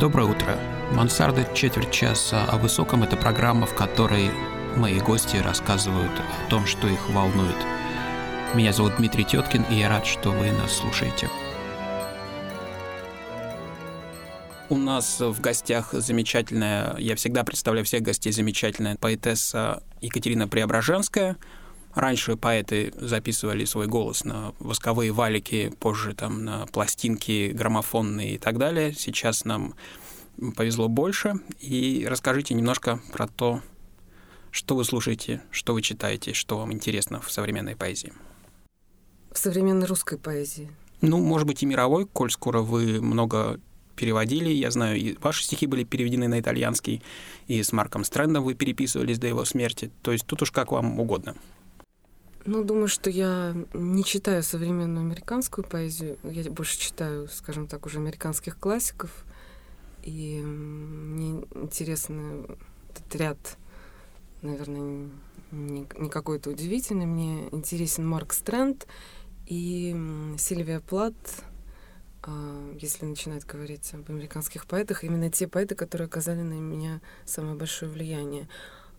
Доброе утро. Мансарда четверть часа о высоком – это программа, в которой мои гости рассказывают о том, что их волнует. Меня зовут Дмитрий Теткин, и я рад, что вы нас слушаете. У нас в гостях замечательная, я всегда представляю всех гостей, замечательная поэтесса Екатерина Преображенская. Раньше поэты записывали свой голос на восковые валики, позже там на пластинки граммофонные и так далее. Сейчас нам повезло больше. И расскажите немножко про то, что вы слушаете, что вы читаете, что вам интересно в современной поэзии. В современной русской поэзии? Ну, может быть, и мировой, коль скоро вы много переводили. Я знаю, и ваши стихи были переведены на итальянский, и с Марком Стрэндом вы переписывались до его смерти. То есть тут уж как вам угодно. Ну, думаю, что я не читаю современную американскую поэзию. Я больше читаю, скажем так, уже американских классиков. И мне интересно этот ряд, наверное, не, не какой-то удивительный. Мне интересен Марк Стрэнд и Сильвия Плат, а, если начинать говорить об американских поэтах, именно те поэты, которые оказали на меня самое большое влияние.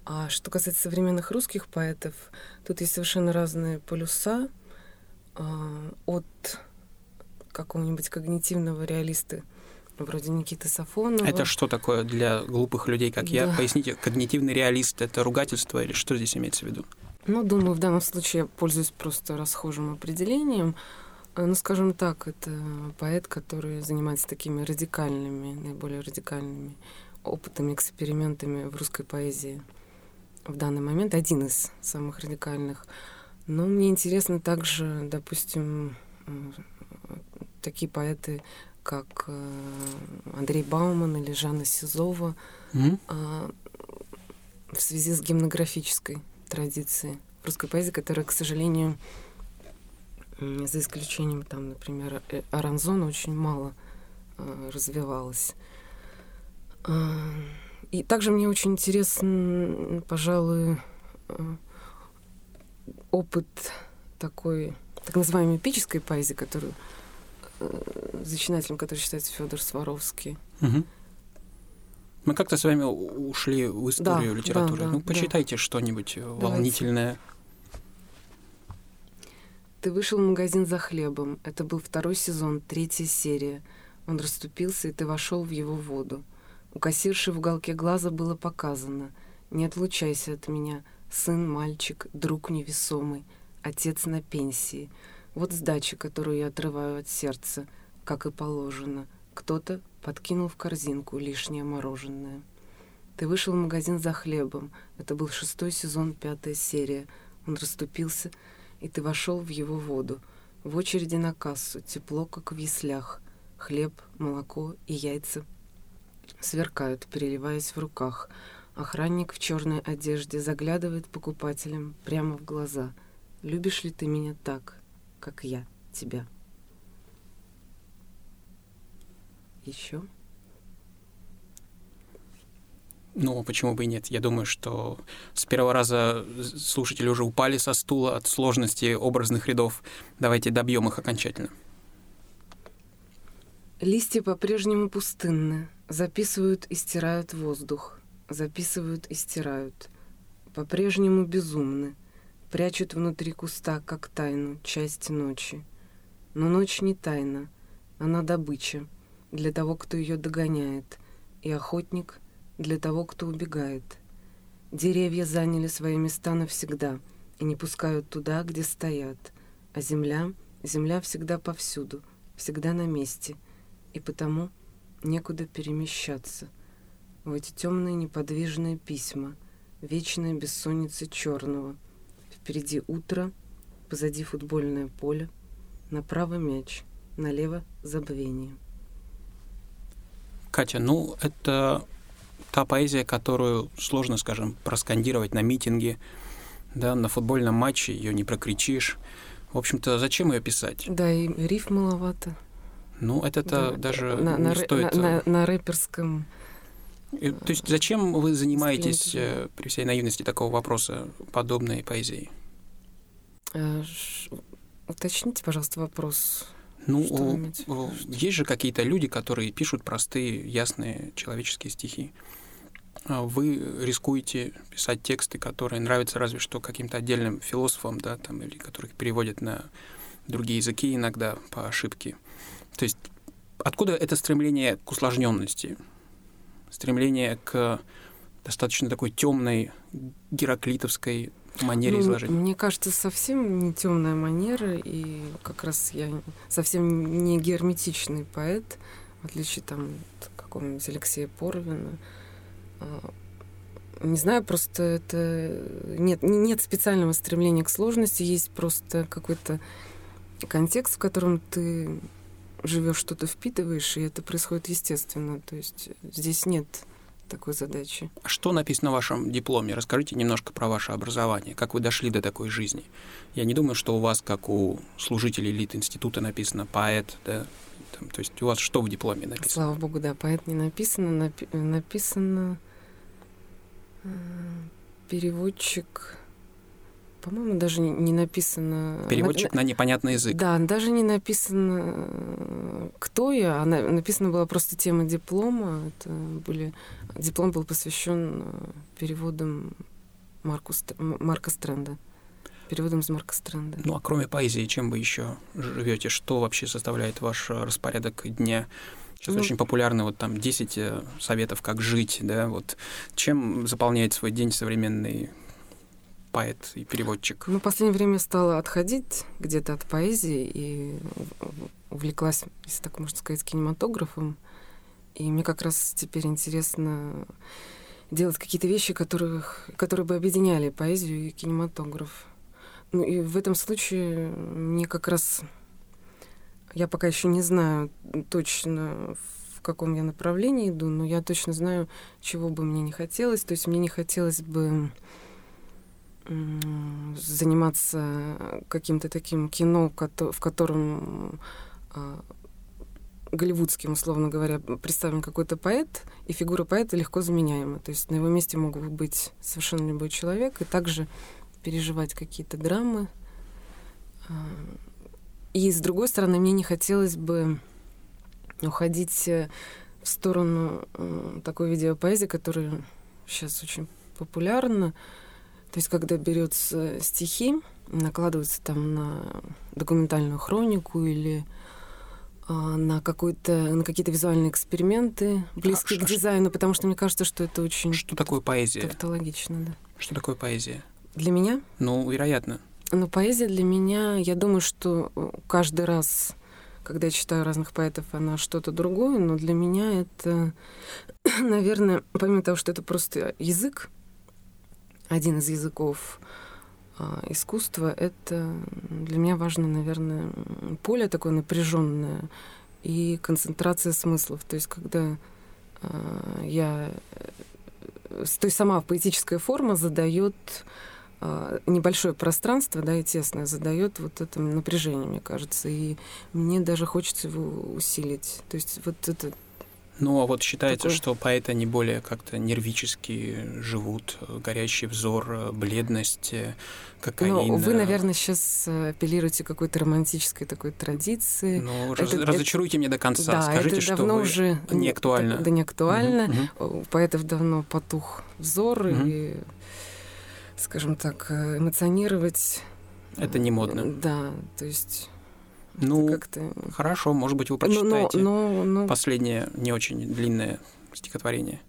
А что касается современных русских поэтов, тут есть совершенно разные полюса а, от какого-нибудь когнитивного реалиста вроде Никиты Сафонова. Это что такое для глупых людей, как да. я? Поясните, когнитивный реалист — это ругательство или что здесь имеется в виду? Ну, думаю, в данном случае я пользуюсь просто расхожим определением. Э, ну, скажем так, это поэт, который занимается такими радикальными, наиболее радикальными опытами, экспериментами в русской поэзии в данный момент, один из самых радикальных. Но мне интересно также, допустим, такие поэты, как э, Андрей Бауман или Жанна Сизова, mm-hmm. в связи с гимнографической традицией русской поэзии, которая, к сожалению, за исключением, там, например, э, Аранзона очень мало э, развивалась. Э, и также мне очень интересен, пожалуй, э, опыт такой, так называемой эпической поэзии, которую э, зачинателем, который считается Федор Сваровский. Угу. Мы как-то с вами ушли в историю да, литературы. Да, да, ну, почитайте да. что-нибудь волнительное. Ты вышел в магазин за хлебом. Это был второй сезон, третья серия. Он расступился, и ты вошел в его воду. У кассирши в уголке глаза было показано «Не отлучайся от меня, сын, мальчик, друг невесомый, отец на пенсии. Вот сдача, которую я отрываю от сердца, как и положено. Кто-то подкинул в корзинку лишнее мороженое. Ты вышел в магазин за хлебом. Это был шестой сезон, пятая серия. Он расступился, и ты вошел в его воду. В очереди на кассу, тепло, как в яслях. Хлеб, молоко и яйца сверкают, переливаясь в руках. Охранник в черной одежде заглядывает покупателям прямо в глаза. «Любишь ли ты меня так, как я тебя?» Еще? Ну, почему бы и нет? Я думаю, что с первого раза слушатели уже упали со стула от сложности образных рядов. Давайте добьем их окончательно. Листья по-прежнему пустынны. Записывают и стирают воздух. Записывают и стирают. По-прежнему безумны. Прячут внутри куста, как тайну, часть ночи. Но ночь не тайна. Она добыча для того, кто ее догоняет. И охотник — для того, кто убегает. Деревья заняли свои места навсегда и не пускают туда, где стоят. А земля, земля всегда повсюду, всегда на месте, и потому некуда перемещаться. В эти темные неподвижные письма, вечная бессонница черного. Впереди утро, позади футбольное поле, направо мяч, налево забвение. Катя, ну это та поэзия, которую сложно, скажем, проскандировать на митинге, да, на футбольном матче ее не прокричишь. В общем-то, зачем ее писать? Да, и риф маловато. Ну, это-то да. даже на, не на, стоит... На, на, на рэперском... То есть зачем вы занимаетесь, э, при всей наивности такого вопроса, подобной поэзией? А, уточните, пожалуйста, вопрос. Ну, есть же какие-то люди, которые пишут простые, ясные человеческие стихи. А вы рискуете писать тексты, которые нравятся разве что каким-то отдельным философам, да, там, или которых переводят на другие языки иногда по ошибке. То есть откуда это стремление к усложненности, стремление к достаточно такой темной гераклитовской манере ну, изложения? Мне кажется, совсем не темная манера, и как раз я совсем не герметичный поэт, в отличие там от какого-нибудь Алексея Поровина. А, не знаю, просто это нет, нет специального стремления к сложности, есть просто какой-то контекст, в котором ты живешь, что-то впитываешь, и это происходит естественно. То есть здесь нет такой задачи. А что написано в вашем дипломе? Расскажите немножко про ваше образование. Как вы дошли до такой жизни? Я не думаю, что у вас, как у служителей элит института, написано поэт, да? Там, то есть у вас что в дипломе написано? Слава богу, да, поэт не написано. Напи- написано э, переводчик по-моему, даже не написано... Переводчик на, на непонятный язык. Да, даже не написано, кто я, а написана была просто тема диплома. Это были... Диплом был посвящен э, переводам Марку, Марка Стрэнда. Переводом из Марка Стрэнда. Ну, а кроме поэзии, чем вы еще живете? Что вообще составляет ваш распорядок дня? Сейчас ну, очень популярны вот там 10 э, советов, как жить, да, вот чем заполняет свой день современный поэт и переводчик? Ну, в последнее время стала отходить где-то от поэзии и увлеклась, если так можно сказать, кинематографом. И мне как раз теперь интересно делать какие-то вещи, которых, которые бы объединяли поэзию и кинематограф. Ну и в этом случае мне как раз... Я пока еще не знаю точно, в каком я направлении иду, но я точно знаю, чего бы мне не хотелось. То есть мне не хотелось бы заниматься каким-то таким кино, в котором а, голливудским, условно говоря, представлен какой-то поэт, и фигура поэта легко заменяема. То есть на его месте мог бы быть совершенно любой человек, и также переживать какие-то драмы. А, и с другой стороны, мне не хотелось бы уходить э, в сторону такой видеопоэзии, которая сейчас очень популярна, то есть, когда берется стихи, накладываются там на документальную хронику или а, на какой-то на какие-то визуальные эксперименты близкие а, к дизайну, потому что мне кажется, что это очень что такое поэзия? Тавтологично, да. Что такое поэзия? Для меня? Ну, вероятно. Ну, поэзия для меня, я думаю, что каждый раз, когда я читаю разных поэтов, она что-то другое, но для меня это, наверное, помимо того, что это просто язык, один из языков а, искусства, это для меня важно, наверное, поле такое напряженное и концентрация смыслов. То есть, когда а, я... То есть сама поэтическая форма задает а, небольшое пространство, да, и тесное, задает вот это напряжение, мне кажется. И мне даже хочется его усилить. То есть вот это ну, а вот считается, Такое... что поэты не более как-то нервически живут, горящий взор, бледность, кокаин. Ну, вы, наверное, сейчас апеллируете к какой-то романтической такой традиции. Ну, это, раз, это, разочаруйте меня до конца. Да, Скажите, это давно что уже не актуально. Да, не актуально. Угу, угу. У поэтов давно потух взор, угу. и, скажем так, эмоционировать... Это не модно. Да, то есть ну, как-то... хорошо, может быть, вы прочитаете но, но, но... последнее не очень длинное стихотворение.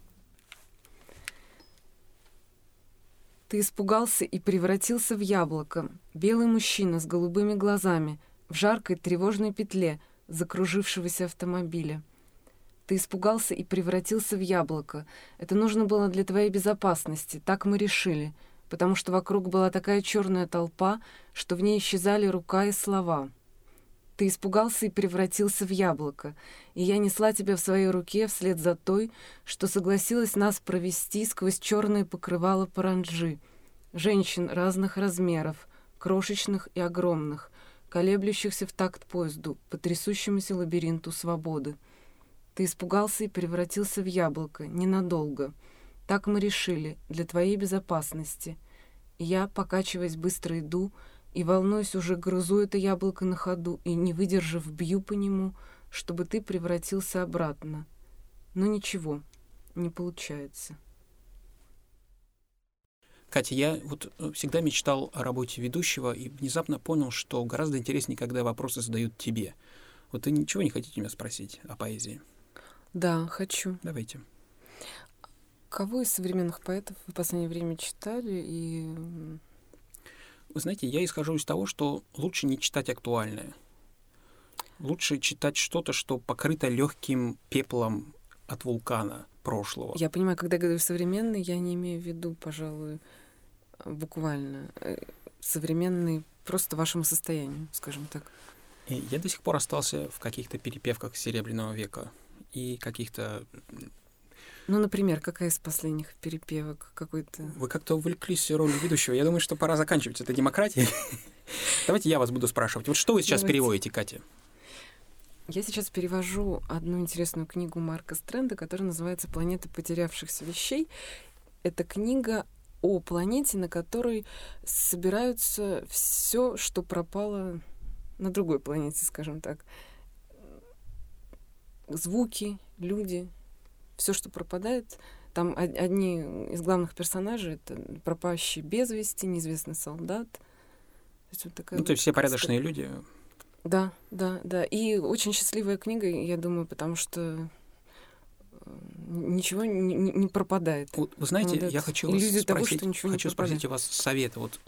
Ты испугался и превратился в яблоко, белый мужчина с голубыми глазами, в жаркой тревожной петле закружившегося автомобиля. Ты испугался и превратился в яблоко. Это нужно было для твоей безопасности, так мы решили, потому что вокруг была такая черная толпа, что в ней исчезали рука и слова. Ты испугался и превратился в яблоко, и я несла тебя в своей руке вслед за той, что согласилась нас провести сквозь черные покрывала паранджи, женщин разных размеров, крошечных и огромных, колеблющихся в такт поезду, по трясущемуся лабиринту свободы. Ты испугался и превратился в яблоко, ненадолго. Так мы решили, для твоей безопасности. И я, покачиваясь, быстро иду, И, волнуюсь, уже грызу это яблоко на ходу, и, не выдержав, бью по нему, чтобы ты превратился обратно. Но ничего, не получается. Катя, я вот э, всегда мечтал о работе ведущего и внезапно понял, что гораздо интереснее, когда вопросы задают тебе. Вот вы ничего не хотите меня спросить о поэзии? Да, хочу. Давайте. Кого из современных поэтов вы в последнее время читали и... Вы знаете, я исхожу из того, что лучше не читать актуальное. Лучше читать что-то, что покрыто легким пеплом от вулкана прошлого. Я понимаю, когда я говорю современный, я не имею в виду, пожалуй, буквально э, современный просто вашему состоянию, скажем так. И я до сих пор остался в каких-то перепевках Серебряного века и каких-то... Ну, например, какая из последних перепевок какой-то... Вы как-то увлеклись ролью ведущего. Я думаю, что пора заканчивать это демократией. Давайте я вас буду спрашивать. Вот что вы сейчас переводите, Катя? Я сейчас перевожу одну интересную книгу Марка Стрэнда, которая называется «Планета потерявшихся вещей». Это книга о планете, на которой собираются все, что пропало на другой планете, скажем так. Звуки, люди, все, что пропадает. Там одни из главных персонажей это пропащий без вести, неизвестный солдат. То есть вот такая ну, то есть все порядочные люди да, да, да. И очень счастливая книга, я думаю, потому что э, ничего не, не пропадает. Вот, вы знаете, вот я хочу вас спросить, того, что ничего хочу спросить у вас совета. Вот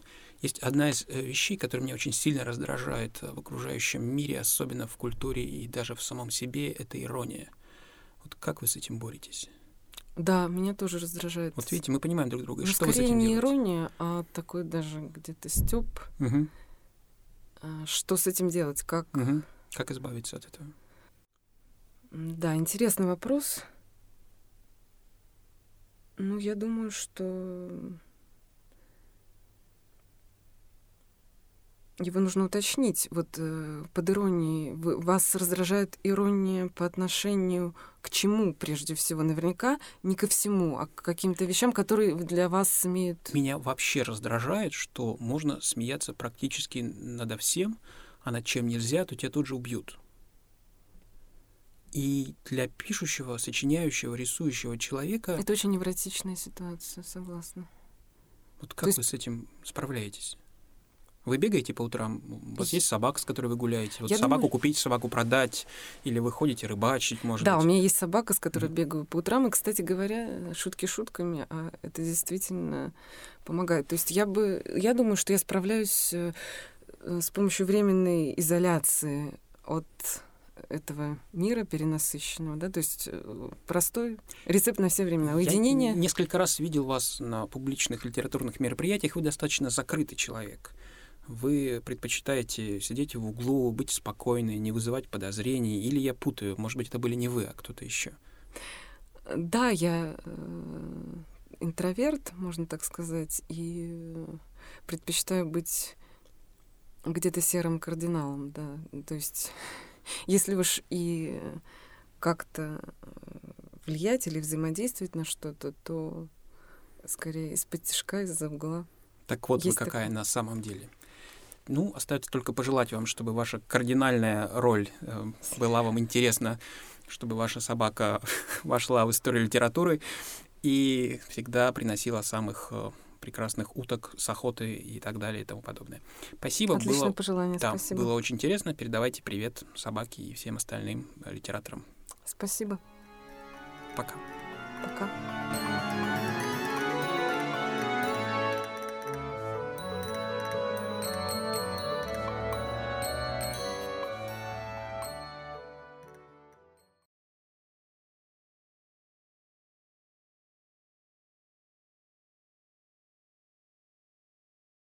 есть одна из э, вещей, которая меня очень сильно раздражает в окружающем мире, особенно в культуре и даже в самом себе, это ирония. Вот как вы с этим боретесь? Да, меня тоже раздражает. Вот видите, мы понимаем друг друга. Ну, что скорее вы с этим не делаете? ирония, а такой даже где-то стёб. Угу. Что с этим делать? Как... Угу. Как избавиться от этого? Да, интересный вопрос. Ну, я думаю, что его нужно уточнить. Вот э, под иронией вы, вас раздражает ирония по отношению к чему прежде всего? Наверняка не ко всему, а к каким-то вещам, которые для вас имеют... Меня вообще раздражает, что можно смеяться практически надо всем, а над чем нельзя, то тебя тут же убьют. И для пишущего, сочиняющего, рисующего человека... Это очень невротичная ситуация, согласна. Вот как то вы есть... с этим справляетесь? Вы бегаете по утрам? У вас есть собака, с которой вы гуляете? Вот Я собаку думаю... купить, собаку продать? Или вы ходите рыбачить, может да, быть? Да, у меня есть собака, с которой mm-hmm. бегаю по утрам. И, кстати говоря, шутки шутками, а это действительно помогает. То есть я бы... Я думаю, что я справляюсь э, с помощью временной изоляции от этого мира перенасыщенного, да, то есть э, простой рецепт на все времена. Уединение. Я несколько раз видел вас на публичных литературных мероприятиях, вы достаточно закрытый человек вы предпочитаете сидеть в углу, быть спокойной, не вызывать подозрений, или я путаю, может быть, это были не вы, а кто-то еще? Да, я э, интроверт, можно так сказать, и предпочитаю быть где-то серым кардиналом, да. То есть, если уж и как-то влиять или взаимодействовать на что-то, то скорее из-под тяжка, из-за угла. Так вот Есть вы какая такое. на самом деле. Ну, остается только пожелать вам, чтобы ваша кардинальная роль э, была вам интересна, чтобы ваша собака вошла в историю литературы и всегда приносила самых э, прекрасных уток с охоты и так далее и тому подобное. Спасибо. Отличное было, пожелание, да, спасибо. Было очень интересно. Передавайте привет собаке и всем остальным литераторам. Спасибо. Пока. Пока.